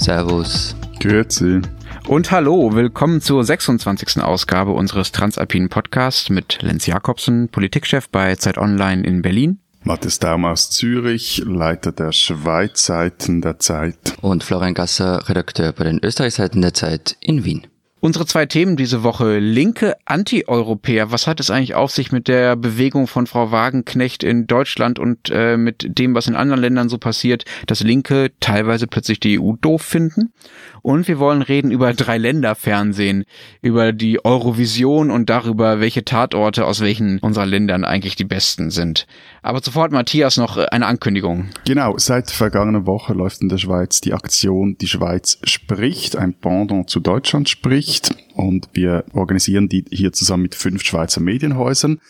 Servus. Grüezi. Und hallo, willkommen zur 26. Ausgabe unseres Transalpinen Podcasts mit Lenz Jakobsen, Politikchef bei Zeit Online in Berlin. Matthias Daum aus Zürich, Leiter der Schweizseiten der Zeit. Und Florian Gasser, Redakteur bei den Österreichseiten der Zeit in Wien. Unsere zwei Themen diese Woche. Linke Anti-Europäer. Was hat es eigentlich auf sich mit der Bewegung von Frau Wagenknecht in Deutschland und äh, mit dem, was in anderen Ländern so passiert, dass Linke teilweise plötzlich die EU doof finden? Und wir wollen reden über drei Länder Fernsehen, über die Eurovision und darüber, welche Tatorte aus welchen unserer Ländern eigentlich die besten sind. Aber sofort, Matthias, noch eine Ankündigung. Genau, seit vergangener Woche läuft in der Schweiz die Aktion Die Schweiz spricht, ein Pendant zu Deutschland spricht und wir organisieren die hier zusammen mit fünf Schweizer Medienhäusern.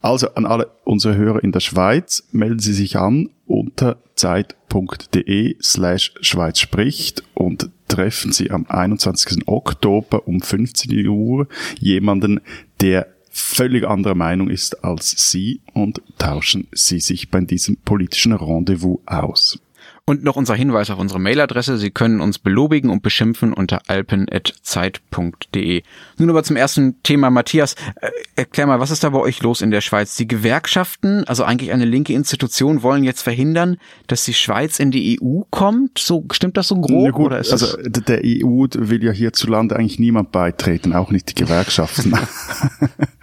Also an alle unsere Hörer in der Schweiz, melden Sie sich an unter zeit.de slash Schweiz spricht und treffen Sie am 21. Oktober um 15 Uhr jemanden, der völlig anderer Meinung ist als Sie und tauschen Sie sich bei diesem politischen Rendezvous aus. Und noch unser Hinweis auf unsere Mailadresse. Sie können uns belobigen und beschimpfen unter alpen.zeit.de. Nun aber zum ersten Thema. Matthias, äh, erklär mal, was ist da bei euch los in der Schweiz? Die Gewerkschaften, also eigentlich eine linke Institution, wollen jetzt verhindern, dass die Schweiz in die EU kommt? So, stimmt das so grob? Gut, oder ist also der EU will ja hierzulande eigentlich niemand beitreten, auch nicht die Gewerkschaften.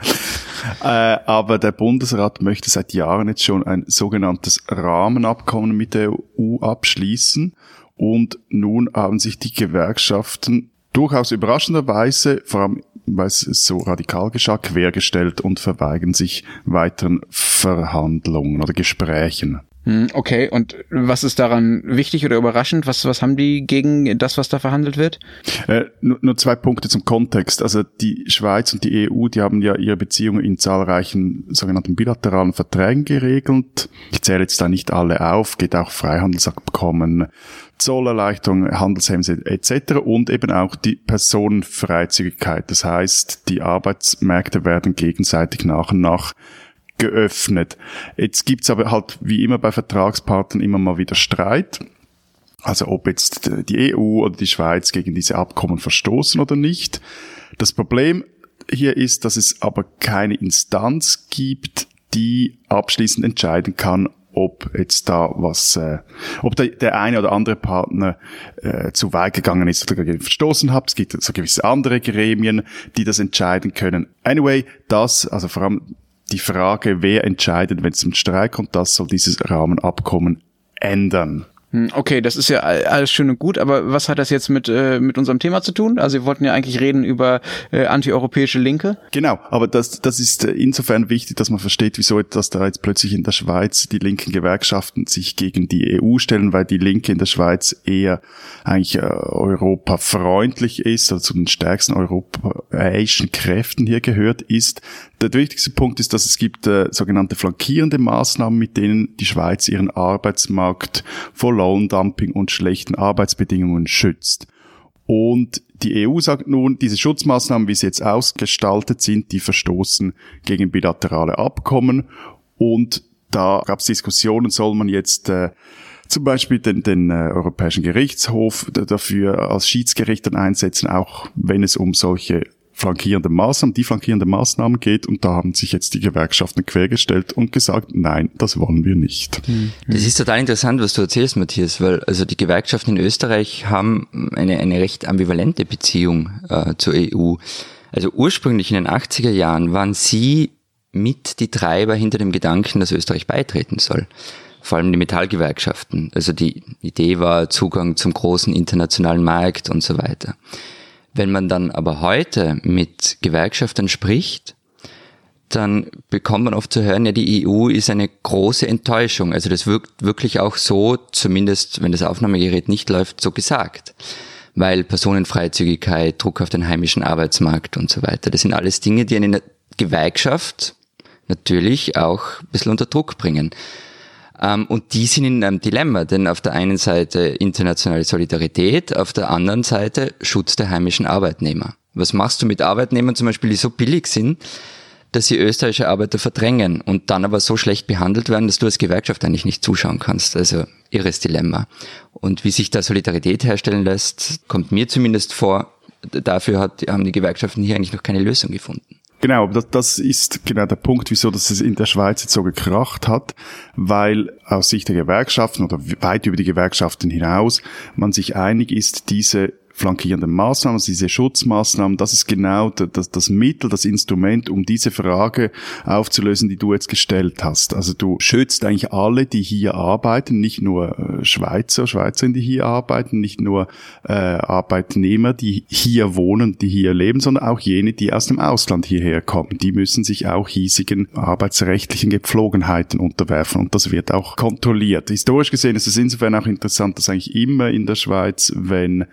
Äh, aber der Bundesrat möchte seit Jahren jetzt schon ein sogenanntes Rahmenabkommen mit der EU abschließen. Und nun haben sich die Gewerkschaften durchaus überraschenderweise, vor allem weil es so radikal geschah, quergestellt und verweigern sich weiteren Verhandlungen oder Gesprächen. Hm, okay, und was ist daran wichtig oder überraschend? Was, was haben die gegen das, was da verhandelt wird? Äh, nur, nur zwei Punkte zum Kontext. Also die Schweiz und die EU, die haben ja ihre Beziehungen in zahlreichen sogenannten bilateralen Verträgen geregelt. Ich zähle jetzt da nicht alle auf, geht auch Freihandelsabkommen, Zollerleichterung, Handelshemmnisse etc. und eben auch die Personenfreizügigkeit. Das heißt, die Arbeitsmärkte werden gegenseitig nach und nach geöffnet. Jetzt gibt's aber halt wie immer bei Vertragspartnern immer mal wieder Streit. Also ob jetzt die EU oder die Schweiz gegen diese Abkommen verstoßen oder nicht. Das Problem hier ist, dass es aber keine Instanz gibt, die abschließend entscheiden kann, ob jetzt da was, äh, ob der, der eine oder andere Partner äh, zu weit gegangen ist oder verstoßen hat. Es gibt so gewisse andere Gremien, die das entscheiden können. Anyway, das, also vor allem die Frage, wer entscheidet, wenn es zum Streik kommt, das soll dieses Rahmenabkommen ändern. Hm, okay, das ist ja alles schön und gut, aber was hat das jetzt mit, äh, mit unserem Thema zu tun? Also wir wollten ja eigentlich reden über äh, antieuropäische Linke. Genau, aber das, das ist äh, insofern wichtig, dass man versteht, wieso dass da jetzt plötzlich in der Schweiz die linken Gewerkschaften sich gegen die EU stellen, weil die Linke in der Schweiz eher eigentlich äh, europafreundlich ist, also zu den stärksten europäischen Kräften hier gehört, ist, der wichtigste Punkt ist, dass es gibt äh, sogenannte flankierende Maßnahmen, mit denen die Schweiz ihren Arbeitsmarkt vor Lohndumping und schlechten Arbeitsbedingungen schützt. Und die EU sagt nun, diese Schutzmaßnahmen, wie sie jetzt ausgestaltet sind, die verstoßen gegen bilaterale Abkommen. Und da gab es Diskussionen, soll man jetzt äh, zum Beispiel den, den äh, Europäischen Gerichtshof dafür als Schiedsgericht einsetzen, auch wenn es um solche flankierende Maßnahmen, die flankierende Maßnahmen geht und da haben sich jetzt die Gewerkschaften quergestellt und gesagt, nein, das wollen wir nicht. Mhm. Das ist total interessant, was du erzählst, Matthias, weil also die Gewerkschaften in Österreich haben eine, eine recht ambivalente Beziehung äh, zur EU. Also ursprünglich in den 80er Jahren waren sie mit die Treiber hinter dem Gedanken, dass Österreich beitreten soll vor allem die Metallgewerkschaften. Also die Idee war Zugang zum großen internationalen Markt und so weiter. Wenn man dann aber heute mit Gewerkschaftern spricht, dann bekommt man oft zu hören, ja, die EU ist eine große Enttäuschung. Also das wirkt wirklich auch so, zumindest wenn das Aufnahmegerät nicht läuft, so gesagt. Weil Personenfreizügigkeit, Druck auf den heimischen Arbeitsmarkt und so weiter, das sind alles Dinge, die eine Gewerkschaft natürlich auch ein bisschen unter Druck bringen. Ähm, und die sind in einem Dilemma, denn auf der einen Seite internationale Solidarität, auf der anderen Seite Schutz der heimischen Arbeitnehmer. Was machst du mit Arbeitnehmern zum Beispiel, die so billig sind, dass sie österreichische Arbeiter verdrängen und dann aber so schlecht behandelt werden, dass du als Gewerkschaft eigentlich nicht zuschauen kannst. Also irres Dilemma. Und wie sich da Solidarität herstellen lässt, kommt mir zumindest vor, dafür hat, haben die Gewerkschaften hier eigentlich noch keine Lösung gefunden. Genau, das, das ist genau der Punkt, wieso das in der Schweiz jetzt so gekracht hat, weil aus Sicht der Gewerkschaften oder weit über die Gewerkschaften hinaus man sich einig ist, diese flankierenden Maßnahmen, also diese Schutzmaßnahmen, das ist genau das, das Mittel, das Instrument, um diese Frage aufzulösen, die du jetzt gestellt hast. Also du schützt eigentlich alle, die hier arbeiten, nicht nur äh, Schweizer, Schweizerinnen, die hier arbeiten, nicht nur äh, Arbeitnehmer, die hier wohnen, die hier leben, sondern auch jene, die aus dem Ausland hierher kommen. Die müssen sich auch hiesigen arbeitsrechtlichen Gepflogenheiten unterwerfen und das wird auch kontrolliert. Historisch gesehen ist es insofern auch interessant, dass eigentlich immer in der Schweiz, wenn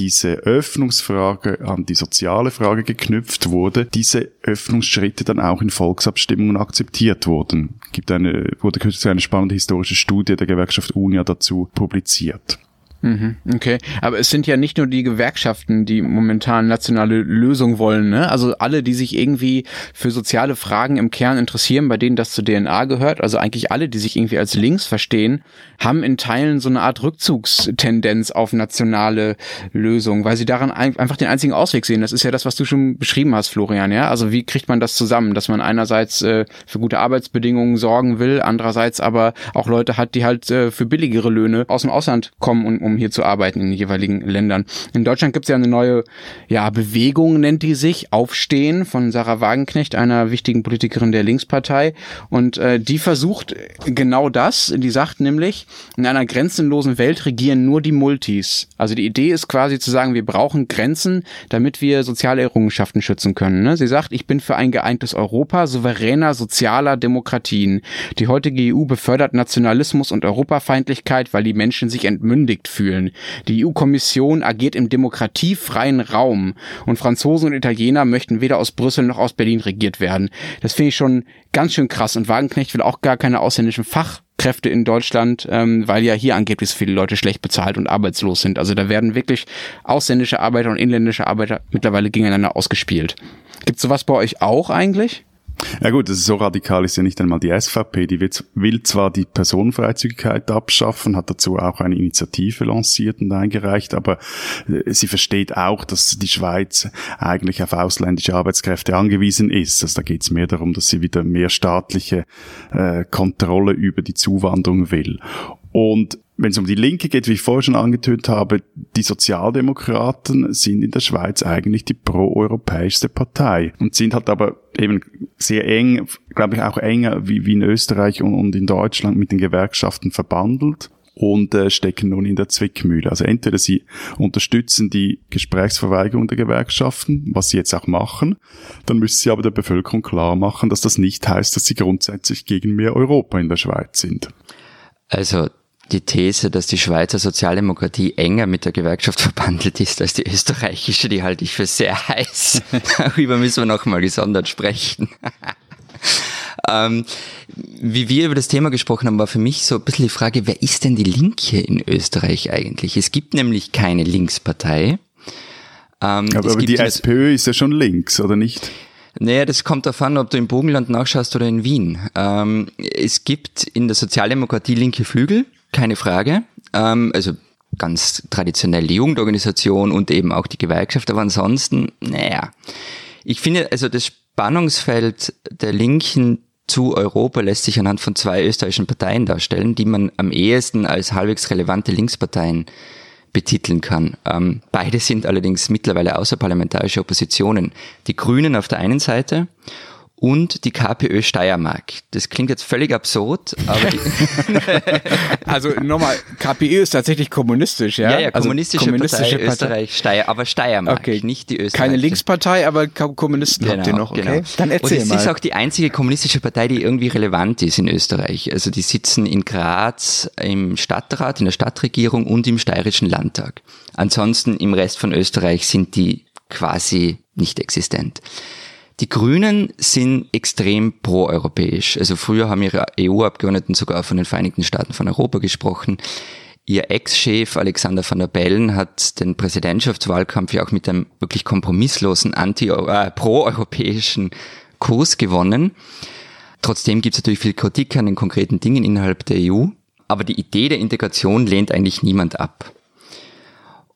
diese Öffnungsfrage an die soziale Frage geknüpft wurde, diese Öffnungsschritte dann auch in Volksabstimmungen akzeptiert wurden. Gibt eine, wurde kürzlich eine spannende historische Studie der Gewerkschaft UNIA dazu publiziert. Mhm, okay, aber es sind ja nicht nur die Gewerkschaften, die momentan nationale Lösungen wollen. Ne? Also alle, die sich irgendwie für soziale Fragen im Kern interessieren, bei denen das zur DNA gehört, also eigentlich alle, die sich irgendwie als links verstehen, haben in Teilen so eine Art Rückzugstendenz auf nationale Lösungen, weil sie daran einfach den einzigen Ausweg sehen. Das ist ja das, was du schon beschrieben hast, Florian. Ja, also wie kriegt man das zusammen, dass man einerseits äh, für gute Arbeitsbedingungen sorgen will, andererseits aber auch Leute hat, die halt äh, für billigere Löhne aus dem Ausland kommen und um hier zu arbeiten in den jeweiligen Ländern. In Deutschland gibt es ja eine neue ja, Bewegung, nennt die sich, Aufstehen von Sarah Wagenknecht, einer wichtigen Politikerin der Linkspartei. Und äh, die versucht genau das. Die sagt nämlich, in einer grenzenlosen Welt regieren nur die Multis. Also die Idee ist quasi zu sagen, wir brauchen Grenzen, damit wir soziale Errungenschaften schützen können. Ne? Sie sagt, ich bin für ein geeintes Europa souveräner sozialer Demokratien. Die heutige EU befördert Nationalismus und Europafeindlichkeit, weil die Menschen sich entmündigt fühlen fühlen. Die EU-Kommission agiert im demokratiefreien Raum und Franzosen und Italiener möchten weder aus Brüssel noch aus Berlin regiert werden. Das finde ich schon ganz schön krass und Wagenknecht will auch gar keine ausländischen Fachkräfte in Deutschland, ähm, weil ja hier angeblich so viele Leute schlecht bezahlt und arbeitslos sind. Also da werden wirklich ausländische Arbeiter und inländische Arbeiter mittlerweile gegeneinander ausgespielt. Gibt sowas bei euch auch eigentlich? Ja gut, das ist so radikal ist ja nicht einmal die SVP. Die will zwar die Personenfreizügigkeit abschaffen, hat dazu auch eine Initiative lanciert und eingereicht, aber äh, sie versteht auch, dass die Schweiz eigentlich auf ausländische Arbeitskräfte angewiesen ist. Also da geht es mehr darum, dass sie wieder mehr staatliche äh, Kontrolle über die Zuwanderung will. Und wenn es um die Linke geht, wie ich vorher schon angetönt habe, die Sozialdemokraten sind in der Schweiz eigentlich die proeuropäischste Partei und sind halt aber eben sehr eng, glaube ich auch enger wie, wie in Österreich und, und in Deutschland mit den Gewerkschaften verbandelt und äh, stecken nun in der Zwickmühle. Also entweder sie unterstützen die Gesprächsverweigerung der Gewerkschaften, was sie jetzt auch machen, dann müssen sie aber der Bevölkerung klar machen, dass das nicht heißt, dass sie grundsätzlich gegen mehr Europa in der Schweiz sind. Also die These, dass die Schweizer Sozialdemokratie enger mit der Gewerkschaft verbandelt ist als die österreichische, die halte ich für sehr heiß. Darüber müssen wir nochmal gesondert sprechen. ähm, wie wir über das Thema gesprochen haben, war für mich so ein bisschen die Frage, wer ist denn die Linke in Österreich eigentlich? Es gibt nämlich keine Linkspartei. Ähm, aber, aber die SPÖ ist ja schon links, oder nicht? Naja, das kommt darauf an, ob du im Burgenland nachschaust oder in Wien. Ähm, es gibt in der Sozialdemokratie linke Flügel, keine Frage. Ähm, also ganz traditionell die Jugendorganisation und eben auch die Gewerkschaft, aber ansonsten, naja. Ich finde, also das Spannungsfeld der Linken zu Europa lässt sich anhand von zwei österreichischen Parteien darstellen, die man am ehesten als halbwegs relevante Linksparteien betiteln kann. Ähm, beide sind allerdings mittlerweile außerparlamentarische Oppositionen. Die Grünen auf der einen Seite und die KPÖ Steiermark. Das klingt jetzt völlig absurd, aber also nochmal, KPÖ ist tatsächlich kommunistisch, ja? Ja, ja, kommunistische, also kommunistische Partei, Partei, Österreich, Steier, aber Steiermark, okay. nicht die Österreich. Keine Linkspartei, aber Kommunisten genau, habt ihr noch, okay? Genau. Dann erzähl Und es mal. ist auch die einzige kommunistische Partei, die irgendwie relevant ist in Österreich. Also die sitzen in Graz im Stadtrat, in der Stadtregierung und im steirischen Landtag. Ansonsten im Rest von Österreich sind die quasi nicht existent. Die Grünen sind extrem proeuropäisch. Also früher haben ihre EU-Abgeordneten sogar von den Vereinigten Staaten von Europa gesprochen. Ihr Ex-Chef Alexander van der Bellen hat den Präsidentschaftswahlkampf ja auch mit einem wirklich kompromisslosen anti äh, pro-europäischen Kurs gewonnen. Trotzdem gibt es natürlich viel Kritik an den konkreten Dingen innerhalb der EU, aber die Idee der Integration lehnt eigentlich niemand ab.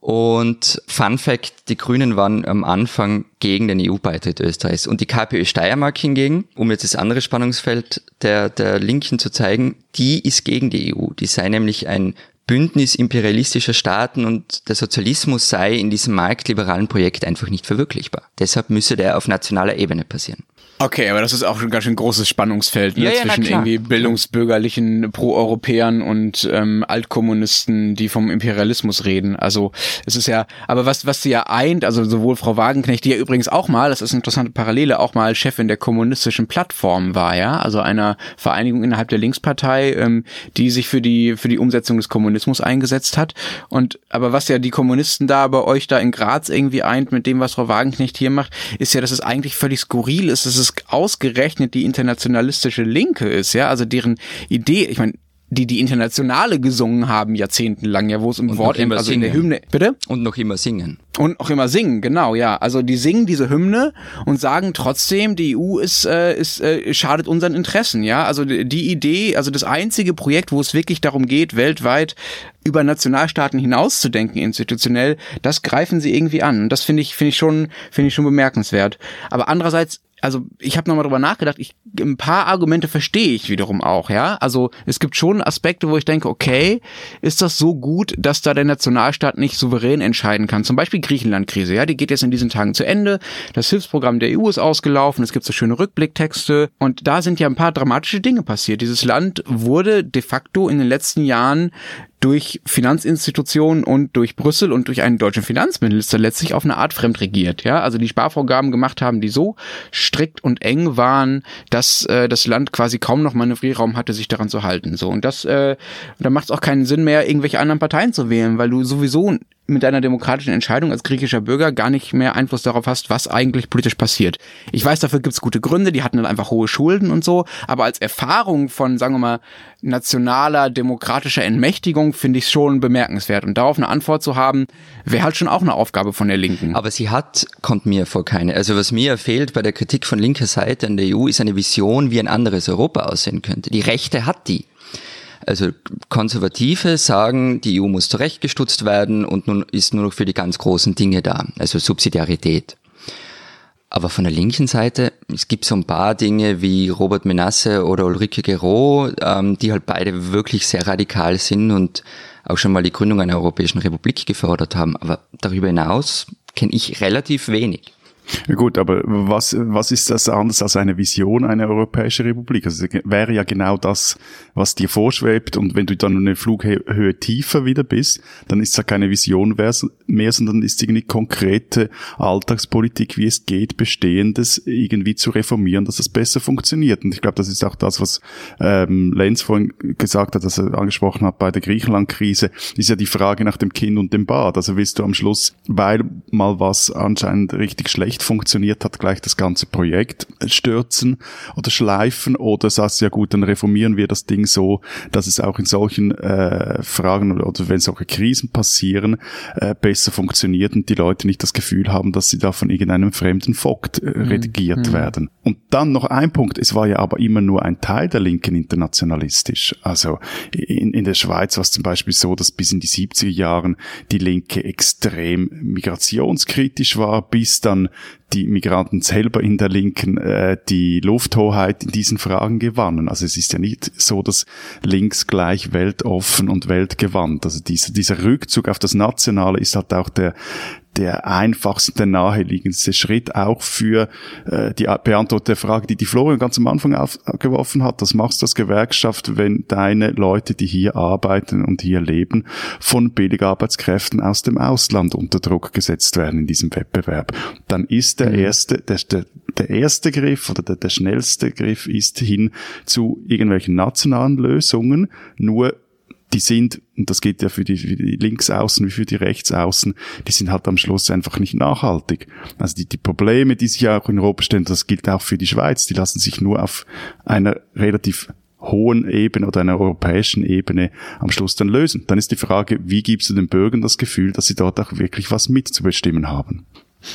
Und Fun Fact, die Grünen waren am Anfang gegen den EU-Beitritt Österreichs. Und die KPÖ Steiermark hingegen, um jetzt das andere Spannungsfeld der, der Linken zu zeigen, die ist gegen die EU. Die sei nämlich ein Bündnis imperialistischer Staaten und der Sozialismus sei in diesem marktliberalen Projekt einfach nicht verwirklichbar. Deshalb müsse der auf nationaler Ebene passieren. Okay, aber das ist auch schon ganz schön großes Spannungsfeld ne? ja, ja, zwischen irgendwie bildungsbürgerlichen Pro-Europäern und ähm, Altkommunisten, die vom Imperialismus reden. Also es ist ja, aber was was sie ja eint, also sowohl Frau Wagenknecht, die ja übrigens auch mal, das ist eine interessante Parallele, auch mal Chefin der kommunistischen Plattform war, ja, also einer Vereinigung innerhalb der Linkspartei, ähm, die sich für die für die Umsetzung des Kommunismus eingesetzt hat. Und aber was ja die Kommunisten da bei euch da in Graz irgendwie eint mit dem, was Frau Wagenknecht hier macht, ist ja, dass es eigentlich völlig skurril ist. Es ist ausgerechnet die internationalistische Linke ist, ja, also deren Idee, ich meine, die die Internationale gesungen haben jahrzehntelang, ja, wo es im und Wort, also singen. in der Hymne, bitte? Und noch immer singen. Und auch immer singen, genau, ja. Also die singen diese Hymne und sagen trotzdem, die EU ist, äh, ist äh, schadet unseren Interessen, ja. Also die Idee, also das einzige Projekt, wo es wirklich darum geht, weltweit über Nationalstaaten hinauszudenken institutionell, das greifen sie irgendwie an. Und das finde ich, finde ich schon, finde ich schon bemerkenswert. Aber andererseits also ich habe nochmal drüber nachgedacht, ich, ein paar Argumente verstehe ich wiederum auch, ja. Also es gibt schon Aspekte, wo ich denke, okay, ist das so gut, dass da der Nationalstaat nicht souverän entscheiden kann? Zum Beispiel Griechenland-Krise, ja, die geht jetzt in diesen Tagen zu Ende. Das Hilfsprogramm der EU ist ausgelaufen, es gibt so schöne Rückblicktexte und da sind ja ein paar dramatische Dinge passiert. Dieses Land wurde de facto in den letzten Jahren durch Finanzinstitutionen und durch Brüssel und durch einen deutschen Finanzminister letztlich auf eine Art fremdregiert. Ja, also die Sparvorgaben gemacht haben, die so strikt und eng waren, dass äh, das Land quasi kaum noch Manövrierraum hatte, sich daran zu halten. So und das, äh, da macht es auch keinen Sinn mehr, irgendwelche anderen Parteien zu wählen, weil du sowieso mit deiner demokratischen Entscheidung als griechischer Bürger gar nicht mehr Einfluss darauf hast, was eigentlich politisch passiert. Ich weiß, dafür gibt's gute Gründe, die hatten dann einfach hohe Schulden und so, aber als Erfahrung von, sagen wir mal, nationaler demokratischer Entmächtigung finde ich schon bemerkenswert. Und darauf eine Antwort zu haben, wäre halt schon auch eine Aufgabe von der Linken. Aber sie hat, kommt mir vor keine. Also was mir fehlt bei der Kritik von linker Seite an der EU ist eine Vision, wie ein anderes Europa aussehen könnte. Die Rechte hat die. Also Konservative sagen, die EU muss zurechtgestutzt werden und nun ist nur noch für die ganz großen Dinge da, also Subsidiarität. Aber von der linken Seite, es gibt so ein paar Dinge wie Robert Menasse oder Ulrike Gero, ähm, die halt beide wirklich sehr radikal sind und auch schon mal die Gründung einer Europäischen Republik gefördert haben. Aber darüber hinaus kenne ich relativ wenig. Gut, aber was, was ist das anders als eine Vision einer Europäischen Republik? Also wäre ja genau das, was dir vorschwebt und wenn du dann eine Flughöhe tiefer wieder bist, dann ist es ja keine Vision mehr, sondern ist irgendwie konkrete Alltagspolitik, wie es geht, Bestehendes irgendwie zu reformieren, dass es besser funktioniert. Und ich glaube, das ist auch das, was ähm, Lenz vorhin gesagt hat, dass er angesprochen hat bei der Griechenland-Krise, ist ja die Frage nach dem Kind und dem Bad. Also willst du am Schluss, weil mal was anscheinend richtig schlecht nicht funktioniert hat, gleich das ganze Projekt stürzen oder schleifen oder sagst ja gut, dann reformieren wir das Ding so, dass es auch in solchen äh, Fragen oder, oder wenn solche Krisen passieren, äh, besser funktioniert und die Leute nicht das Gefühl haben, dass sie da von irgendeinem fremden Vogt äh, mhm. redigiert mhm. werden. Und dann noch ein Punkt, es war ja aber immer nur ein Teil der Linken internationalistisch. Also in, in der Schweiz war es zum Beispiel so, dass bis in die 70er Jahren die Linke extrem migrationskritisch war, bis dann die Migranten selber in der Linken äh, die Lufthoheit in diesen Fragen gewannen. Also es ist ja nicht so, dass links gleich weltoffen und weltgewandt. Also dieser, dieser Rückzug auf das Nationale ist halt auch der, der einfachste, der naheliegendste Schritt auch für äh, die Beantwortung der Frage, die die Florian ganz am Anfang aufgeworfen hat. Das machst du als Gewerkschaft, wenn deine Leute, die hier arbeiten und hier leben, von Billigarbeitskräften aus dem Ausland unter Druck gesetzt werden in diesem Wettbewerb. Dann ist der mhm. erste, der, der, der erste Griff oder der, der schnellste Griff ist hin zu irgendwelchen nationalen Lösungen. Nur die sind, und das geht ja für die, für die Linksaußen wie für die Rechtsaußen, die sind halt am Schluss einfach nicht nachhaltig. Also die, die Probleme, die sich auch in Europa stellen, das gilt auch für die Schweiz, die lassen sich nur auf einer relativ hohen Ebene oder einer europäischen Ebene am Schluss dann lösen. Dann ist die Frage, wie gibst du den Bürgern das Gefühl, dass sie dort auch wirklich was mitzubestimmen haben?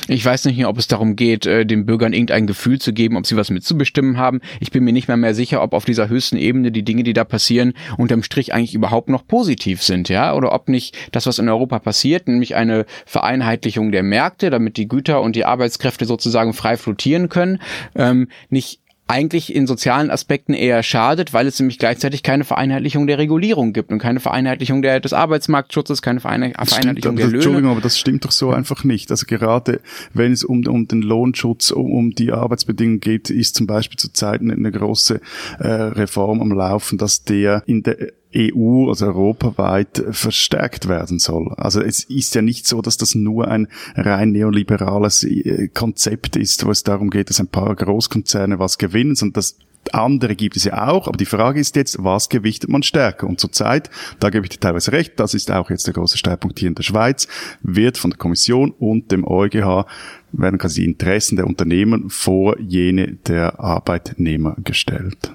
Ich weiß nicht, ob es darum geht, äh, den Bürgern irgendein Gefühl zu geben, ob sie was mitzubestimmen haben. Ich bin mir nicht mehr mehr sicher, ob auf dieser höchsten Ebene die Dinge, die da passieren, unterm Strich eigentlich überhaupt noch positiv sind, ja, oder ob nicht das, was in Europa passiert, nämlich eine Vereinheitlichung der Märkte, damit die Güter und die Arbeitskräfte sozusagen frei flottieren können, ähm, nicht eigentlich in sozialen Aspekten eher schadet, weil es nämlich gleichzeitig keine Vereinheitlichung der Regulierung gibt und keine Vereinheitlichung der, des Arbeitsmarktschutzes, keine Vereinheitlichung stimmt, der Löhne. Entschuldigung, aber das stimmt doch so einfach nicht. Also gerade wenn es um, um den Lohnschutz, um, um die Arbeitsbedingungen geht, ist zum Beispiel zurzeit eine, eine große äh, Reform am Laufen, dass der in der EU, also europaweit, verstärkt werden soll. Also es ist ja nicht so, dass das nur ein rein neoliberales äh, Konzept ist, wo es darum geht, dass ein paar Großkonzerne was gewinnen, sondern das andere gibt es ja auch, aber die Frage ist jetzt, was gewichtet man stärker? Und zurzeit, da gebe ich dir teilweise recht, das ist auch jetzt der große Streitpunkt hier in der Schweiz, wird von der Kommission und dem EuGH werden quasi die Interessen der Unternehmen vor jene der Arbeitnehmer gestellt.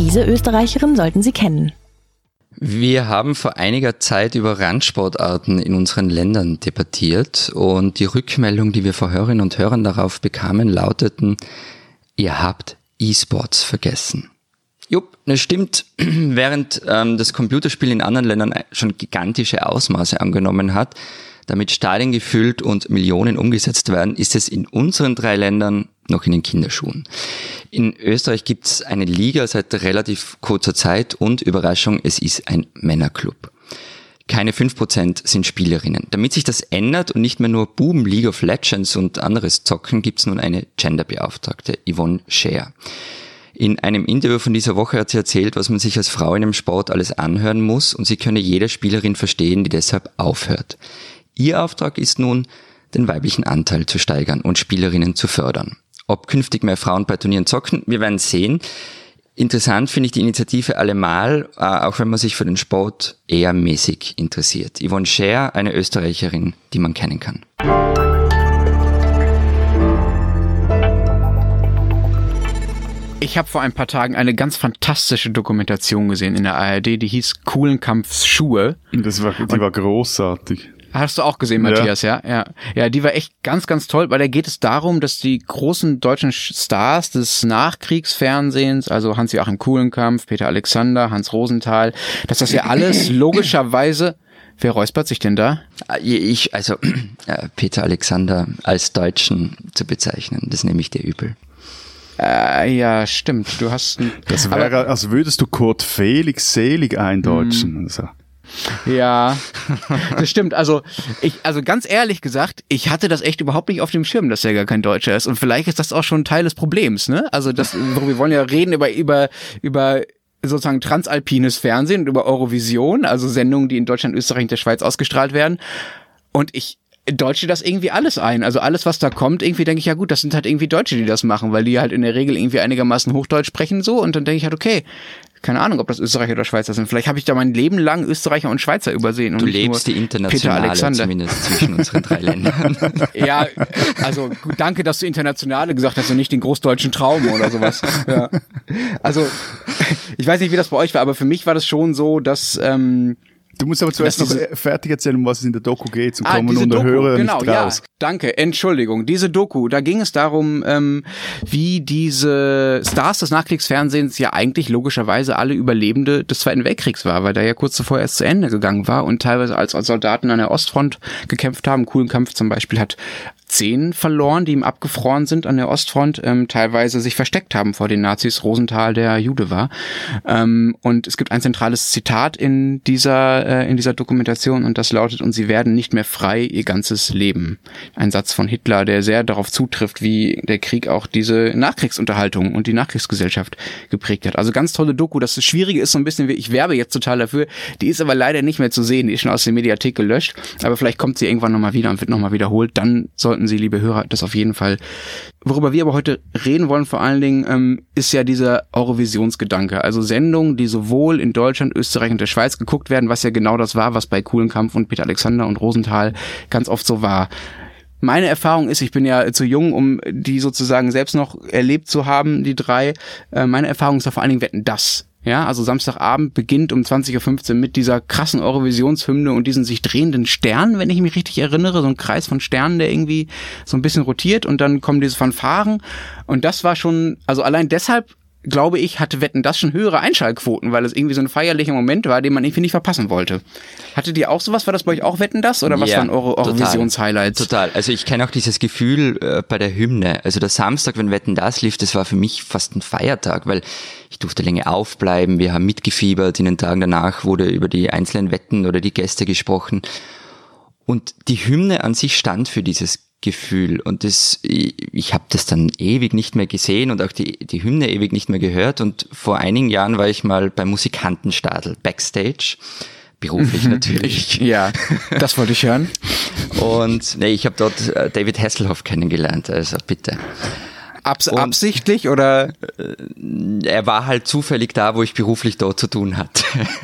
Diese Österreicherin sollten Sie kennen. Wir haben vor einiger Zeit über Randsportarten in unseren Ländern debattiert und die Rückmeldung, die wir von Hörerinnen und Hörern darauf bekamen, lauteten, ihr habt E-Sports vergessen. Jupp, das stimmt. Während ähm, das Computerspiel in anderen Ländern schon gigantische Ausmaße angenommen hat, damit Stadien gefüllt und Millionen umgesetzt werden, ist es in unseren drei Ländern noch in den Kinderschuhen. In Österreich gibt es eine Liga seit relativ kurzer Zeit und Überraschung, es ist ein Männerclub. Keine 5% sind Spielerinnen. Damit sich das ändert und nicht mehr nur Buben League of Legends und anderes zocken, gibt es nun eine Genderbeauftragte, Yvonne Scher. In einem Interview von dieser Woche hat sie erzählt, was man sich als Frau in einem Sport alles anhören muss und sie könne jede Spielerin verstehen, die deshalb aufhört. Ihr Auftrag ist nun, den weiblichen Anteil zu steigern und Spielerinnen zu fördern. Ob künftig mehr Frauen bei Turnieren zocken, wir werden sehen. Interessant finde ich die Initiative allemal, äh, auch wenn man sich für den Sport eher mäßig interessiert. Yvonne Scher, eine Österreicherin, die man kennen kann. Ich habe vor ein paar Tagen eine ganz fantastische Dokumentation gesehen in der ARD, die hieß Kuhlenkampfs Schuhe. Das war, die war großartig. Hast du auch gesehen, Matthias, ja. ja? Ja, ja, die war echt ganz, ganz toll, weil da geht es darum, dass die großen deutschen Stars des Nachkriegsfernsehens, also Hans-Joachim Kuhlenkampf, Peter Alexander, Hans Rosenthal, dass das ja alles logischerweise Wer räuspert sich denn da? Ich, also äh, Peter Alexander als Deutschen zu bezeichnen, das nehme ich dir übel. Äh, ja, stimmt. Du hast ein, Das wäre, als würdest du Kurt Felix selig eindeutschen. Also. Ja, das stimmt. Also ich, also ganz ehrlich gesagt, ich hatte das echt überhaupt nicht auf dem Schirm, dass er gar kein Deutscher ist. Und vielleicht ist das auch schon Teil des Problems, ne? Also das, wir wollen ja reden über über über sozusagen transalpines Fernsehen und über Eurovision, also Sendungen, die in Deutschland, Österreich und der Schweiz ausgestrahlt werden. Und ich deutsche das irgendwie alles ein. Also alles, was da kommt, irgendwie denke ich, ja gut, das sind halt irgendwie Deutsche, die das machen, weil die halt in der Regel irgendwie einigermaßen Hochdeutsch sprechen so und dann denke ich halt, okay, keine Ahnung, ob das Österreicher oder Schweizer sind. Vielleicht habe ich da mein Leben lang Österreicher und Schweizer übersehen. Du lebst die internationale zumindest zwischen unseren drei Ländern. ja, also danke, dass du internationale gesagt hast und nicht den großdeutschen Traum oder sowas. Ja. Also ich weiß nicht, wie das bei euch war, aber für mich war das schon so, dass ähm, Du musst aber zuerst noch fertig erzählen, um was es in der Doku geht, zum Ah, kommen und Doku, Hörer genau, nicht ja. raus. Danke, Entschuldigung. Diese Doku, da ging es darum, ähm, wie diese Stars des Nachkriegsfernsehens ja eigentlich logischerweise alle Überlebende des Zweiten Weltkriegs war, weil der ja kurz zuvor erst zu Ende gegangen war und teilweise als, als Soldaten an der Ostfront gekämpft haben. Kuhlenkampf zum Beispiel hat zehn verloren, die ihm abgefroren sind an der Ostfront, ähm, teilweise sich versteckt haben vor den Nazis. Rosenthal, der Jude war. Ähm, und es gibt ein zentrales Zitat in dieser, äh, in dieser Dokumentation und das lautet, und sie werden nicht mehr frei ihr ganzes Leben. Ein Satz von Hitler, der sehr darauf zutrifft, wie der Krieg auch diese Nachkriegsunterhaltung und die Nachkriegsgesellschaft geprägt hat. Also ganz tolle Doku. Das Schwierige ist so ein bisschen, wie ich werbe jetzt total dafür. Die ist aber leider nicht mehr zu sehen. Die ist schon aus der Mediathek gelöscht. Aber vielleicht kommt sie irgendwann nochmal wieder und wird nochmal wiederholt. Dann sollten Sie, liebe Hörer, das auf jeden Fall. Worüber wir aber heute reden wollen, vor allen Dingen, ähm, ist ja dieser Eurovisionsgedanke. Also Sendungen, die sowohl in Deutschland, Österreich und der Schweiz geguckt werden, was ja genau das war, was bei Kuhlenkampf und Peter Alexander und Rosenthal ganz oft so war. Meine Erfahrung ist, ich bin ja zu jung, um die sozusagen selbst noch erlebt zu haben, die drei. Äh, meine Erfahrung ist da vor allen Dingen Wetten das Ja, also Samstagabend beginnt um 20.15 Uhr mit dieser krassen Eurovisionshymne und diesen sich drehenden Sternen, wenn ich mich richtig erinnere, so ein Kreis von Sternen, der irgendwie so ein bisschen rotiert und dann kommen diese Fanfaren. Und das war schon, also allein deshalb glaube ich, hatte Wetten das schon höhere Einschaltquoten, weil es irgendwie so ein feierlicher Moment war, den man irgendwie nicht verpassen wollte. Hattet ihr auch sowas? War das bei euch auch Wetten das? Oder was Ja, waren eure Eurovisions-Highlights? Total. Also ich kenne auch dieses Gefühl äh, bei der Hymne. Also der Samstag, wenn Wetten das lief, das war für mich fast ein Feiertag, weil ich durfte länger aufbleiben. Wir haben mitgefiebert. In den Tagen danach wurde über die einzelnen Wetten oder die Gäste gesprochen. Und die Hymne an sich stand für dieses Gefühl. Und das, ich, ich habe das dann ewig nicht mehr gesehen und auch die, die Hymne ewig nicht mehr gehört. Und vor einigen Jahren war ich mal beim Musikantenstadel Backstage. Beruflich natürlich. Ja, das wollte ich hören. Und nee, ich habe dort äh, David Hasselhoff kennengelernt, also bitte. Abs Und- absichtlich oder? Er war halt zufällig da, wo ich beruflich dort zu tun hatte.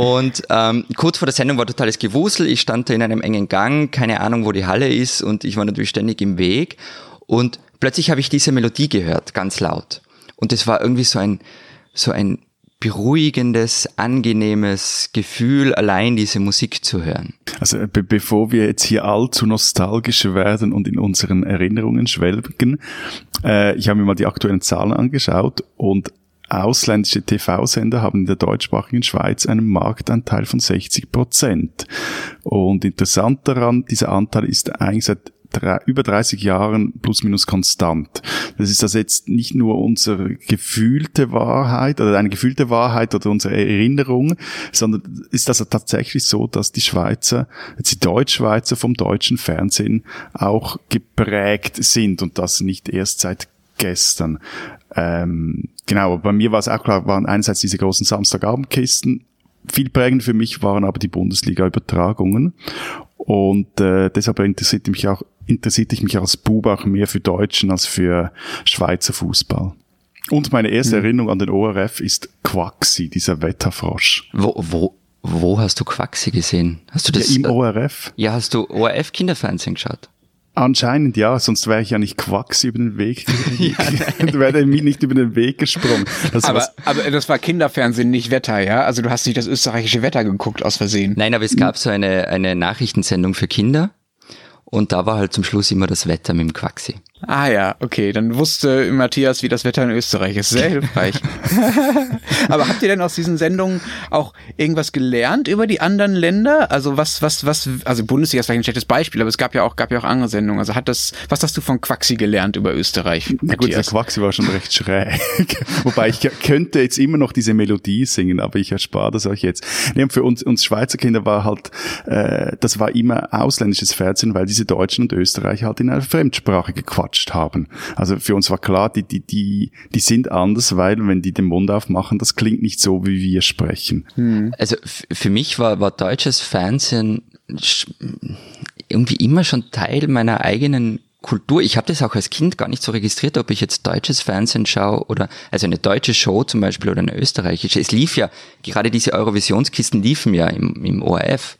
Und ähm, kurz vor der Sendung war totales Gewusel. Ich stand da in einem engen Gang, keine Ahnung, wo die Halle ist und ich war natürlich ständig im Weg. Und plötzlich habe ich diese Melodie gehört, ganz laut. Und es war irgendwie so ein, so ein beruhigendes, angenehmes Gefühl, allein diese Musik zu hören. Also äh, be bevor wir jetzt hier allzu nostalgisch werden und in unseren Erinnerungen schwelgen, äh, ich habe mir mal die aktuellen Zahlen angeschaut und ausländische TV-Sender haben in der deutschsprachigen Schweiz einen Marktanteil von 60 Prozent. Und interessant daran, dieser Anteil ist eigentlich seit über 30 Jahren plus minus konstant. Das ist also jetzt nicht nur unsere gefühlte Wahrheit oder eine gefühlte Wahrheit oder unsere Erinnerung, sondern ist also tatsächlich so, dass die Schweizer, jetzt die Deutschschweizer vom deutschen Fernsehen auch geprägt sind und das nicht erst seit gestern. Ähm, genau, bei mir war es auch klar, waren einerseits diese großen Samstagabendkisten, viel prägend für mich waren aber die Bundesliga-Übertragungen. Und äh, deshalb interessiert mich auch, interessierte ich mich als Bub auch mehr für Deutschen als für Schweizer Fußball. Und meine erste Erinnerung an den ORF ist Quaxi, dieser Wetterfrosch. Wo, wo, wo hast du Quaxi gesehen? Hast du Ja, das? Im äh, ORF? ja, hast du ORF Kinderfernsehen geschaut? Anscheinend ja, sonst wäre ich ja nicht Quaxi über den Weg, wäre mir nicht über den Weg gesprungen. Das Aber, was, aber das war Kinderfernsehen, nicht Wetter, ja? Also du hast nicht das österreichische Wetter geguckt aus Versehen. Nein, aber es gab so eine, eine Nachrichtensendung für Kinder und da war halt zum Schluss immer das Wetter mit dem Quaxi. Ah ja, okay, dann wusste Matthias, wie das Wetter in Österreich ist. Sehr hilfreich. Aber habt ihr denn aus diesen Sendungen auch irgendwas gelernt über die anderen Länder? Also was, was, was, also Bundesliga ist vielleicht ein schlechtes Beispiel, aber es gab ja auch, gab ja auch andere Sendungen. Also hat das, was hast du von Quaxi gelernt über Österreich? Na gut, der? Quaxi war schon recht schräg. Wobei ich könnte jetzt immer noch diese Melodie singen, aber ich erspare das euch jetzt. Nee, für uns, uns Schweizer Kinder war halt, äh, das war immer ausländisches Fernsehen, weil diese Deutschen und Österreicher halt in einer Fremdsprache gequatscht haben. Also für uns war klar, die, die, die, die sind anders, weil wenn die den Mund aufmachen, das klingt nicht so, wie wir sprechen. Also f- für mich war, war deutsches Fernsehen irgendwie immer schon Teil meiner eigenen Kultur. Ich habe das auch als Kind gar nicht so registriert, ob ich jetzt deutsches Fernsehen schaue oder also eine deutsche Show zum Beispiel oder eine österreichische. Es lief ja, gerade diese Eurovisionskisten liefen ja im, im ORF.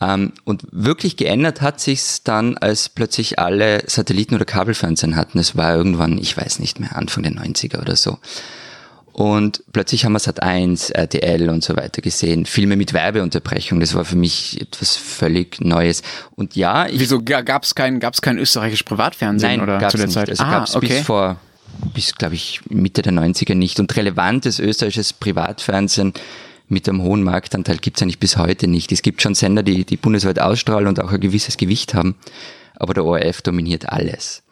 Ähm, und wirklich geändert hat sich's dann, als plötzlich alle Satelliten- oder Kabelfernsehen hatten. Es war irgendwann, ich weiß nicht mehr, Anfang der 90er oder so. Und plötzlich haben wir Sat 1, RTL und so weiter gesehen. Filme mit Werbeunterbrechung. Das war für mich etwas völlig Neues. Und ja, ich, Wieso ga- gab's kein, gab's kein österreichisches Privatfernsehen nein, oder gab's zu der nicht. Zeit? Also ah, gab's okay. bis vor, bis glaube ich Mitte der 90er nicht. Und relevantes österreichisches Privatfernsehen mit einem hohen Marktanteil gibt's eigentlich bis heute nicht. Es gibt schon Sender, die, die bundesweit ausstrahlen und auch ein gewisses Gewicht haben. Aber der ORF dominiert alles.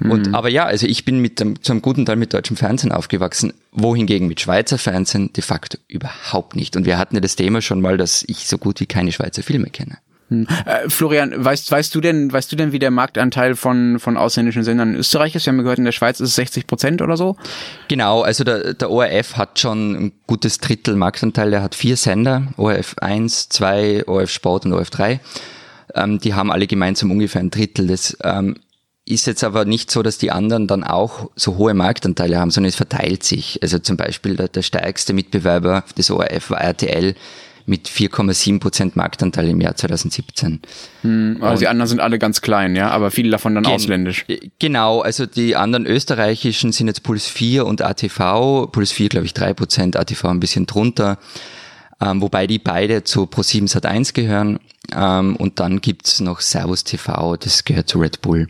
Und, aber ja, also ich bin mit dem, zu einem guten Teil mit deutschem Fernsehen aufgewachsen, wohingegen mit Schweizer Fernsehen de facto überhaupt nicht. Und wir hatten ja das Thema schon mal, dass ich so gut wie keine Schweizer Filme kenne. Äh, Florian, weißt, weißt du denn, weißt du denn, wie der Marktanteil von, von ausländischen Sendern in Österreich ist? Wir haben gehört, in der Schweiz ist es 60 Prozent oder so. Genau, also der, der ORF hat schon ein gutes Drittel Marktanteil. Er hat vier Sender, ORF 1, 2, ORF Sport und ORF 3. Ähm, die haben alle gemeinsam ungefähr ein Drittel. Das ähm, ist jetzt aber nicht so, dass die anderen dann auch so hohe Marktanteile haben, sondern es verteilt sich. Also zum Beispiel der, der stärkste Mitbewerber des ORF war RTL mit 4,7 Prozent Marktanteil im Jahr 2017. Hm, also die anderen sind alle ganz klein, ja, aber viele davon dann Gen ausländisch. Genau, also die anderen österreichischen sind jetzt Puls 4 und ATV. Puls 4 glaube ich 3 Prozent, ATV ein bisschen drunter. Ähm, wobei die beide zu Pro7 Sat1 gehören. Ähm, und dann gibt's noch Servus TV, das gehört zu Red Bull.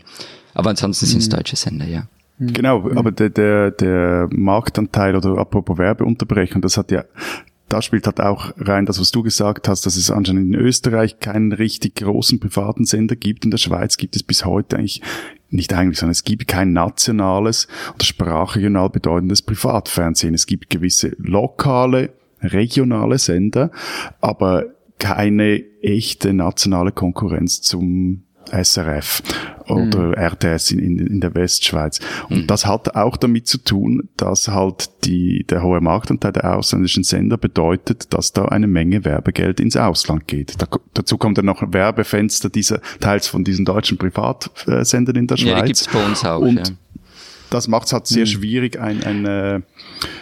Aber ansonsten mhm. sind es deutsche Sender, ja. Genau, mhm. aber der, der, der Marktanteil oder apropos Werbeunterbrechung, das hat ja da spielt halt auch rein das, was du gesagt hast, dass es anscheinend in Österreich keinen richtig großen privaten Sender gibt. In der Schweiz gibt es bis heute eigentlich nicht eigentlich, sondern es gibt kein nationales oder sprachregional bedeutendes Privatfernsehen. Es gibt gewisse lokale, regionale Sender, aber keine echte nationale Konkurrenz zum SRF oder mhm. RTS in, in, in, der Westschweiz. Und mhm. das hat auch damit zu tun, dass halt die, der hohe Marktanteil der ausländischen Sender bedeutet, dass da eine Menge Werbegeld ins Ausland geht. Da, dazu kommt dann noch Werbefenster dieser, teils von diesen deutschen Privatsendern in der Schweiz. Ja, die gibt's bei uns auch. Und ja das macht es halt sehr mhm. schwierig, ein, ein äh,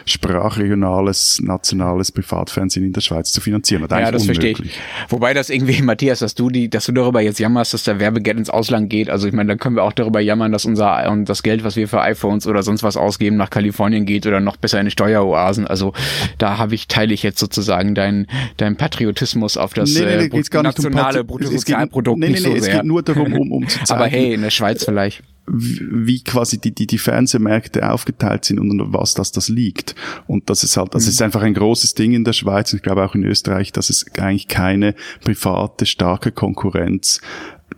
sprachregionales, nationales Privatfernsehen in der Schweiz zu finanzieren. ja, das verstehe ich. Wobei das irgendwie, Matthias, dass du die, dass du darüber jetzt jammerst, dass der Werbegeld ins Ausland geht. Also ich meine, dann können wir auch darüber jammern, dass unser und das Geld, was wir für iPhones oder sonst was ausgeben, nach Kalifornien geht oder noch besser in Steueroasen. Also da habe ich, teile ich jetzt sozusagen deinen dein Patriotismus auf das nee, nee, nee, äh, nationale um Bruttosozialprodukt nee, nee, nicht so nee, sehr. Es geht nur darum, um, um zu zeigen. Aber hey, in der Schweiz vielleicht wie quasi die, die, die Fernsehmärkte aufgeteilt sind und was das das liegt. Und das ist halt, das mhm. ist einfach ein großes Ding in der Schweiz und ich glaube auch in Österreich, dass es eigentlich keine private starke Konkurrenz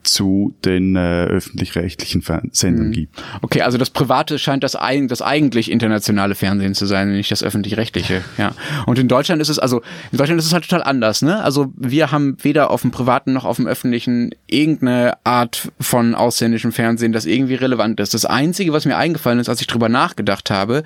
zu den äh, öffentlich-rechtlichen Sendern mhm. gibt. Okay, also das Private scheint das, ein, das eigentlich internationale Fernsehen zu sein, nicht das öffentlich-rechtliche. Ja. Und in Deutschland ist es also in Deutschland ist es halt total anders. Ne? Also wir haben weder auf dem privaten noch auf dem öffentlichen irgendeine Art von ausländischem Fernsehen, das irgendwie relevant ist. Das Einzige, was mir eingefallen ist, als ich drüber nachgedacht habe,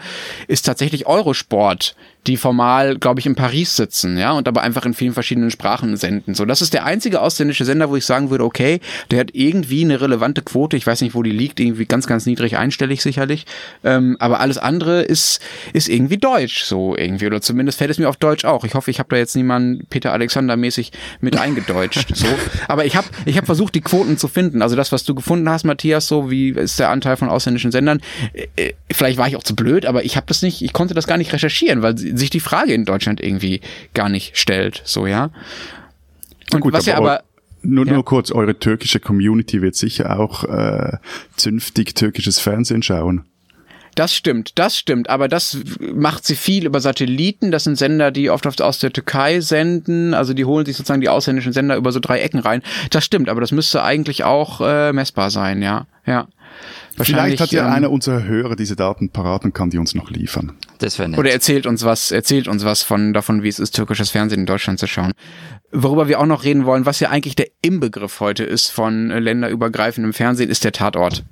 ist tatsächlich Eurosport die formal, glaube ich, in Paris sitzen, ja, und aber einfach in vielen verschiedenen Sprachen senden. So, das ist der einzige ausländische Sender, wo ich sagen würde, okay, der hat irgendwie eine relevante Quote. Ich weiß nicht, wo die liegt, irgendwie ganz, ganz niedrig einstellig sicherlich. Ähm, aber alles andere ist, ist irgendwie deutsch, so irgendwie. Oder zumindest fällt es mir auf Deutsch auch. Ich hoffe, ich habe da jetzt niemanden Peter Alexander mäßig mit eingedeutscht. so. Aber ich habe ich hab versucht, die Quoten zu finden. Also das, was du gefunden hast, Matthias, so wie ist der Anteil von ausländischen Sendern. Äh, äh vielleicht war ich auch zu blöd, aber ich habe das nicht, ich konnte das gar nicht recherchieren, weil sich die Frage in Deutschland irgendwie gar nicht stellt, so ja. Und gut, was ja aber, aber nur, ja. nur kurz, eure türkische Community wird sicher auch äh, zünftig türkisches Fernsehen schauen. Das stimmt, das stimmt, aber das macht sie viel über Satelliten. Das sind Sender, die oft aus der Türkei senden. Also die holen sich sozusagen die ausländischen Sender über so drei Ecken rein. Das stimmt, aber das müsste eigentlich auch äh, messbar sein, ja. Ja. Vielleicht hat ja ähm, einer unserer Hörer diese Daten parat und kann die uns noch liefern. Das wäre nett. Oder erzählt uns was, erzählt uns was von davon, wie es ist, türkisches Fernsehen in Deutschland zu schauen. Worüber wir auch noch reden wollen, was ja eigentlich der Inbegriff heute ist von länderübergreifendem Fernsehen, ist der Tatort.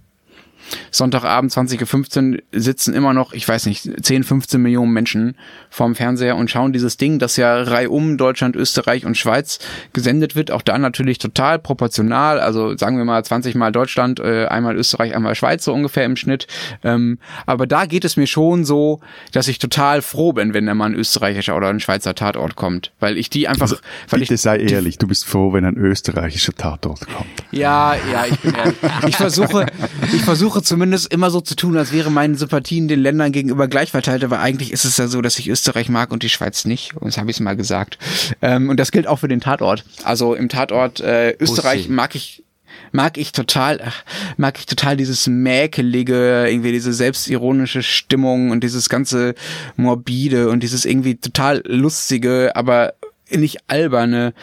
Sonntagabend 20.15 Uhr sitzen immer noch, ich weiß nicht, 10, 15 Millionen Menschen vorm Fernseher und schauen dieses Ding, das ja reihum Deutschland, Österreich und Schweiz gesendet wird. Auch da natürlich total proportional. Also sagen wir mal 20 mal Deutschland, äh, einmal Österreich, einmal Schweiz so ungefähr im Schnitt. Ähm, aber da geht es mir schon so, dass ich total froh bin, wenn da mal ein österreichischer oder ein Schweizer Tatort kommt. Weil ich die einfach... Also, weil bitte ich, sei ehrlich, du bist froh, wenn ein österreichischer Tatort kommt. Ja, ja, ich bin ehrlich. Ich versuche, ich versuche versuche zumindest immer so zu tun, als wäre meine Sympathien den Ländern gegenüber gleich verteilt, aber eigentlich ist es ja so, dass ich Österreich mag und die Schweiz nicht. Und das habe ich mal gesagt. Ähm, und das gilt auch für den Tatort. Also im Tatort äh, Österreich Bussi. mag ich mag ich total, mag ich total dieses mäkelige, irgendwie diese selbstironische Stimmung und dieses ganze morbide und dieses irgendwie total lustige, aber nicht alberne,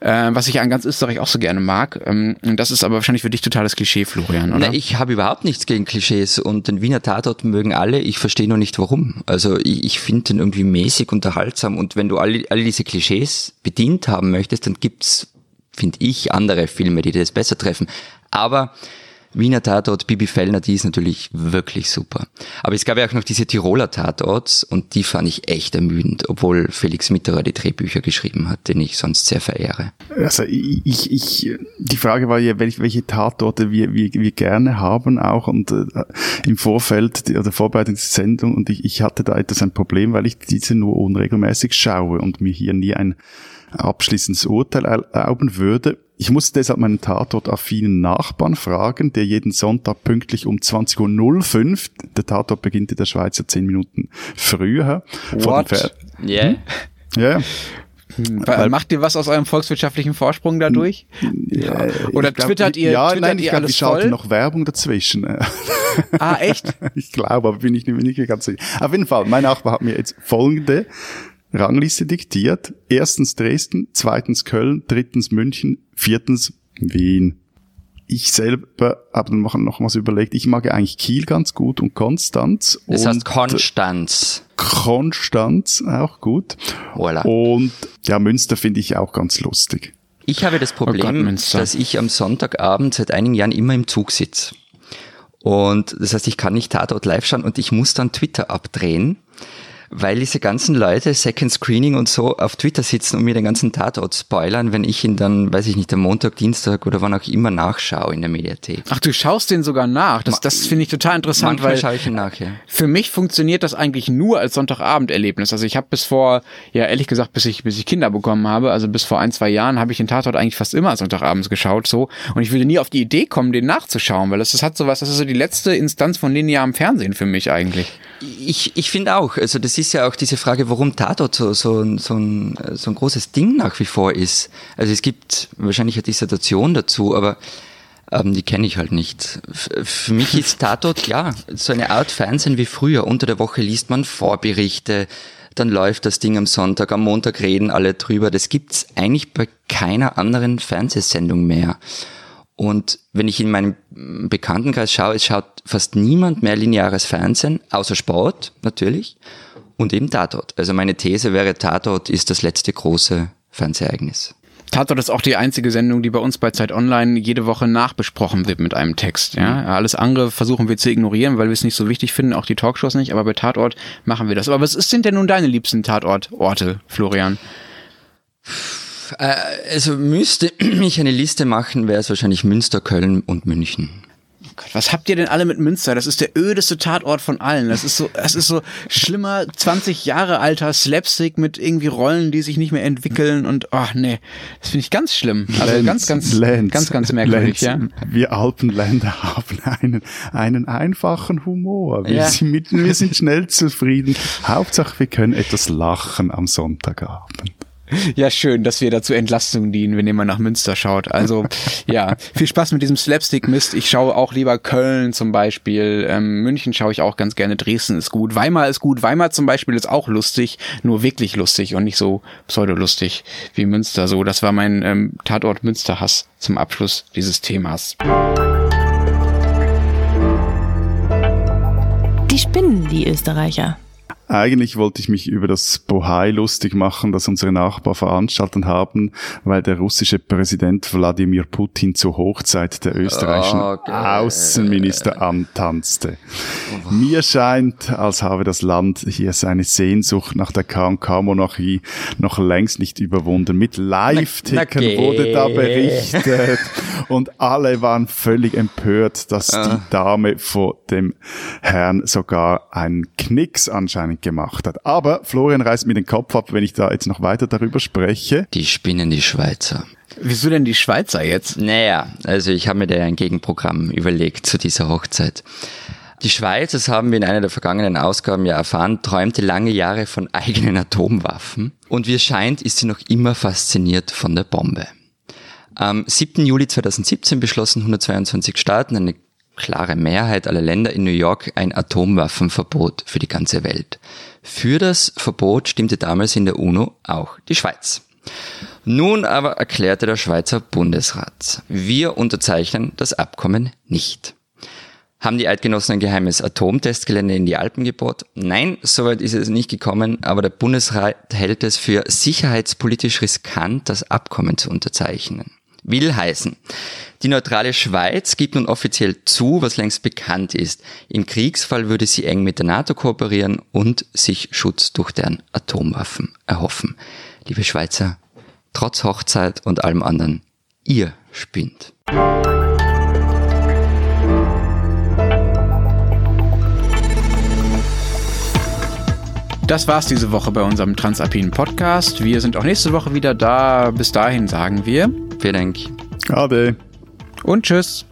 äh, was ich an ganz Österreich auch so gerne mag. Ähm, das ist aber wahrscheinlich für dich totales Klischee, Florian, oder? Na, ich habe überhaupt nichts gegen Klischees und den Wiener Tatort mögen alle. Ich verstehe nur nicht warum. Also ich, ich finde den irgendwie mäßig unterhaltsam und wenn du alle, alle diese Klischees bedient haben möchtest, dann gibt's, finde ich, andere Filme, die das besser treffen. Aber Wiener Tatort, Bibi Fellner, die ist natürlich wirklich super. Aber es gab ja auch noch diese Tiroler Tatorts und die fand ich echt ermüdend, obwohl Felix Mitterer die Drehbücher geschrieben hat, den ich sonst sehr verehre. Also ich, ich, die Frage war ja, welche, welche Tatorte wir, wir, wir gerne haben auch und äh, im Vorfeld oder Vorbereitung der Sendung und ich, ich hatte da etwas ein Problem, weil ich diese nur unregelmäßig schaue und mir hier nie ein abschließendes Urteil erlauben würde. Ich musste deshalb meinen Tatort-affinen Nachbarn fragen, der jeden Sonntag pünktlich um 20.05 Uhr, der Tatort beginnt in der Schweiz ja zehn Minuten früher. What? Yeah. Hm? Ja. Hm, weil, macht ihr was aus eurem volkswirtschaftlichen Vorsprung dadurch? Ja, Oder glaub, twittert ihr, ja, twittert nein, ich glaube, ich schalte voll? noch Werbung dazwischen. Ah, echt? ich glaube, aber bin ich nicht, nicht ganz sicher. Auf jeden Fall, mein Nachbar hat mir jetzt folgende Rangliste diktiert. Erstens Dresden, zweitens Köln, drittens München, viertens Wien. Ich selber habe dann noch, noch was überlegt. Ich mag ja eigentlich Kiel ganz gut und Konstanz. Das und heißt Konstanz. Konstanz auch gut. Voilà. Und ja, Münster finde ich auch ganz lustig. Ich habe das Problem, Gott, Münster. dass ich am Sonntagabend seit einigen Jahren immer im Zug sitze. Und das heißt, ich kann nicht Tatort live schauen und ich muss dann Twitter abdrehen, weil diese ganzen Leute, Second Screening und so, auf Twitter sitzen und mir den ganzen Tatort spoilern, wenn ich ihn dann, weiß ich nicht, am Montag, Dienstag oder wann auch immer nachschaue in der Mediathek. Ach, du schaust den sogar nach. Das, das finde ich total interessant, Manchmal weil schaue ich ihn nach, ja. für mich funktioniert das eigentlich nur als Sonntagabenderlebnis. Also ich habe bis vor, ja ehrlich gesagt, bis ich, bis ich Kinder bekommen habe, also bis vor ein, zwei Jahren, habe ich den Tatort eigentlich fast immer Sonntagabends geschaut so. Und ich würde nie auf die Idee kommen, den nachzuschauen, weil das, das hat sowas, das ist so die letzte Instanz von linearem Fernsehen für mich eigentlich. Ich, ich finde auch, also das ist ja auch diese Frage, warum Tatort so, so, ein- so, ein, so ein großes Ding nach wie vor ist. Also es gibt wahrscheinlich eine Dissertation dazu, aber ähm, die kenne ich halt nicht. Für mich ist Tatort, ja, so eine Art Fernsehen wie früher. Unter der Woche liest man Vorberichte, dann läuft das Ding am Sonntag, am Montag reden alle drüber. Das gibt's eigentlich bei keiner anderen Fernsehsendung mehr. Und wenn ich in meinem Bekanntenkreis schaue, es schaut fast niemand mehr lineares Fernsehen, außer Sport natürlich und eben Tatort. Also meine These wäre, Tatort ist das letzte große Fernsehereignis. Tatort ist auch die einzige Sendung, die bei uns bei Zeit Online jede Woche nachbesprochen wird mit einem Text. Ja? Alles andere versuchen wir zu ignorieren, weil wir es nicht so wichtig finden, auch die Talkshows nicht, aber bei Tatort machen wir das. Aber was sind denn nun deine liebsten Tatortorte, Florian? Äh, also müsste ich eine Liste machen, wäre es wahrscheinlich Münster, Köln und München. Gott, was habt ihr denn alle mit Münster? Das ist der ödeste Tatort von allen. Das ist so, das ist so schlimmer 20 Jahre alter Slapstick mit irgendwie Rollen, die sich nicht mehr entwickeln und ach nee, das finde ich ganz schlimm. Also ganz, ganz, Lenz, ganz, ganz merkwürdig, Lenz, ja. Wir Alpenländer haben einen, einen einfachen Humor. Wir, Ja. sind, mit, wir sind schnell zufrieden. Hauptsache, wir können etwas lachen am Sonntagabend. Ja, schön, dass wir da zur Entlastung dienen, wenn mal nach Münster schaut. Also, ja, viel Spaß mit diesem Slapstick-Mist. Ich schaue auch lieber Köln zum Beispiel. Ähm, München schaue ich auch ganz gerne. Dresden ist gut. Weimar ist gut. Weimar zum Beispiel ist auch lustig, nur wirklich lustig und nicht so pseudolustig wie Münster. So, das war mein ähm, Tatort Münsterhass zum Abschluss dieses Themas. Die spinnen, die Österreicher. Eigentlich wollte ich mich über das Bohai lustig machen, das unsere Nachbarn veranstaltet haben, weil der russische Präsident Wladimir Putin zur Hochzeit der österreichischen Okay. Außenminister antanzte. Mir scheint, als habe das Land hier seine Sehnsucht nach der KK-Monarchie noch längst nicht überwunden. Mit Live-Tickern na wurde da berichtet und alle waren völlig empört, dass die Dame vor dem Herrn sogar einen Knicks anscheinend gemacht hat. Aber Florian reißt mir den Kopf ab, wenn ich da jetzt noch weiter darüber spreche. Die spinnen die Schweizer. Wieso denn die Schweizer jetzt? Naja, also ich habe mir da ein Gegenprogramm überlegt zu dieser Hochzeit. Die Schweiz, das haben wir in einer der vergangenen Ausgaben ja erfahren, träumte lange Jahre von eigenen Atomwaffen. Und wie es scheint, ist sie noch immer fasziniert von der Bombe. Am 7. Juli 2017 beschlossen 122 Staaten, eine klare Mehrheit aller Länder in New York, ein Atomwaffenverbot für die ganze Welt. Für das Verbot stimmte damals in der UNO auch die Schweiz. Nun aber erklärte der Schweizer Bundesrat, wir unterzeichnen das Abkommen nicht. Haben die Eidgenossen ein geheimes Atomtestgelände in die Alpen gebaut? Nein, soweit ist es nicht gekommen, aber der Bundesrat hält es für sicherheitspolitisch riskant, das Abkommen zu unterzeichnen. Will heißen, die neutrale Schweiz gibt nun offiziell zu, was längst bekannt ist. Im Kriegsfall würde sie eng mit der NATO kooperieren und sich Schutz durch deren Atomwaffen erhoffen. Liebe Schweizer, trotz Hochzeit und allem anderen, ihr spinnt. Das war's diese Woche bei unserem Transalpinen Podcast. Wir sind auch nächste Woche wieder da. Bis dahin sagen wir. Vielen Dank. Ade. Und tschüss.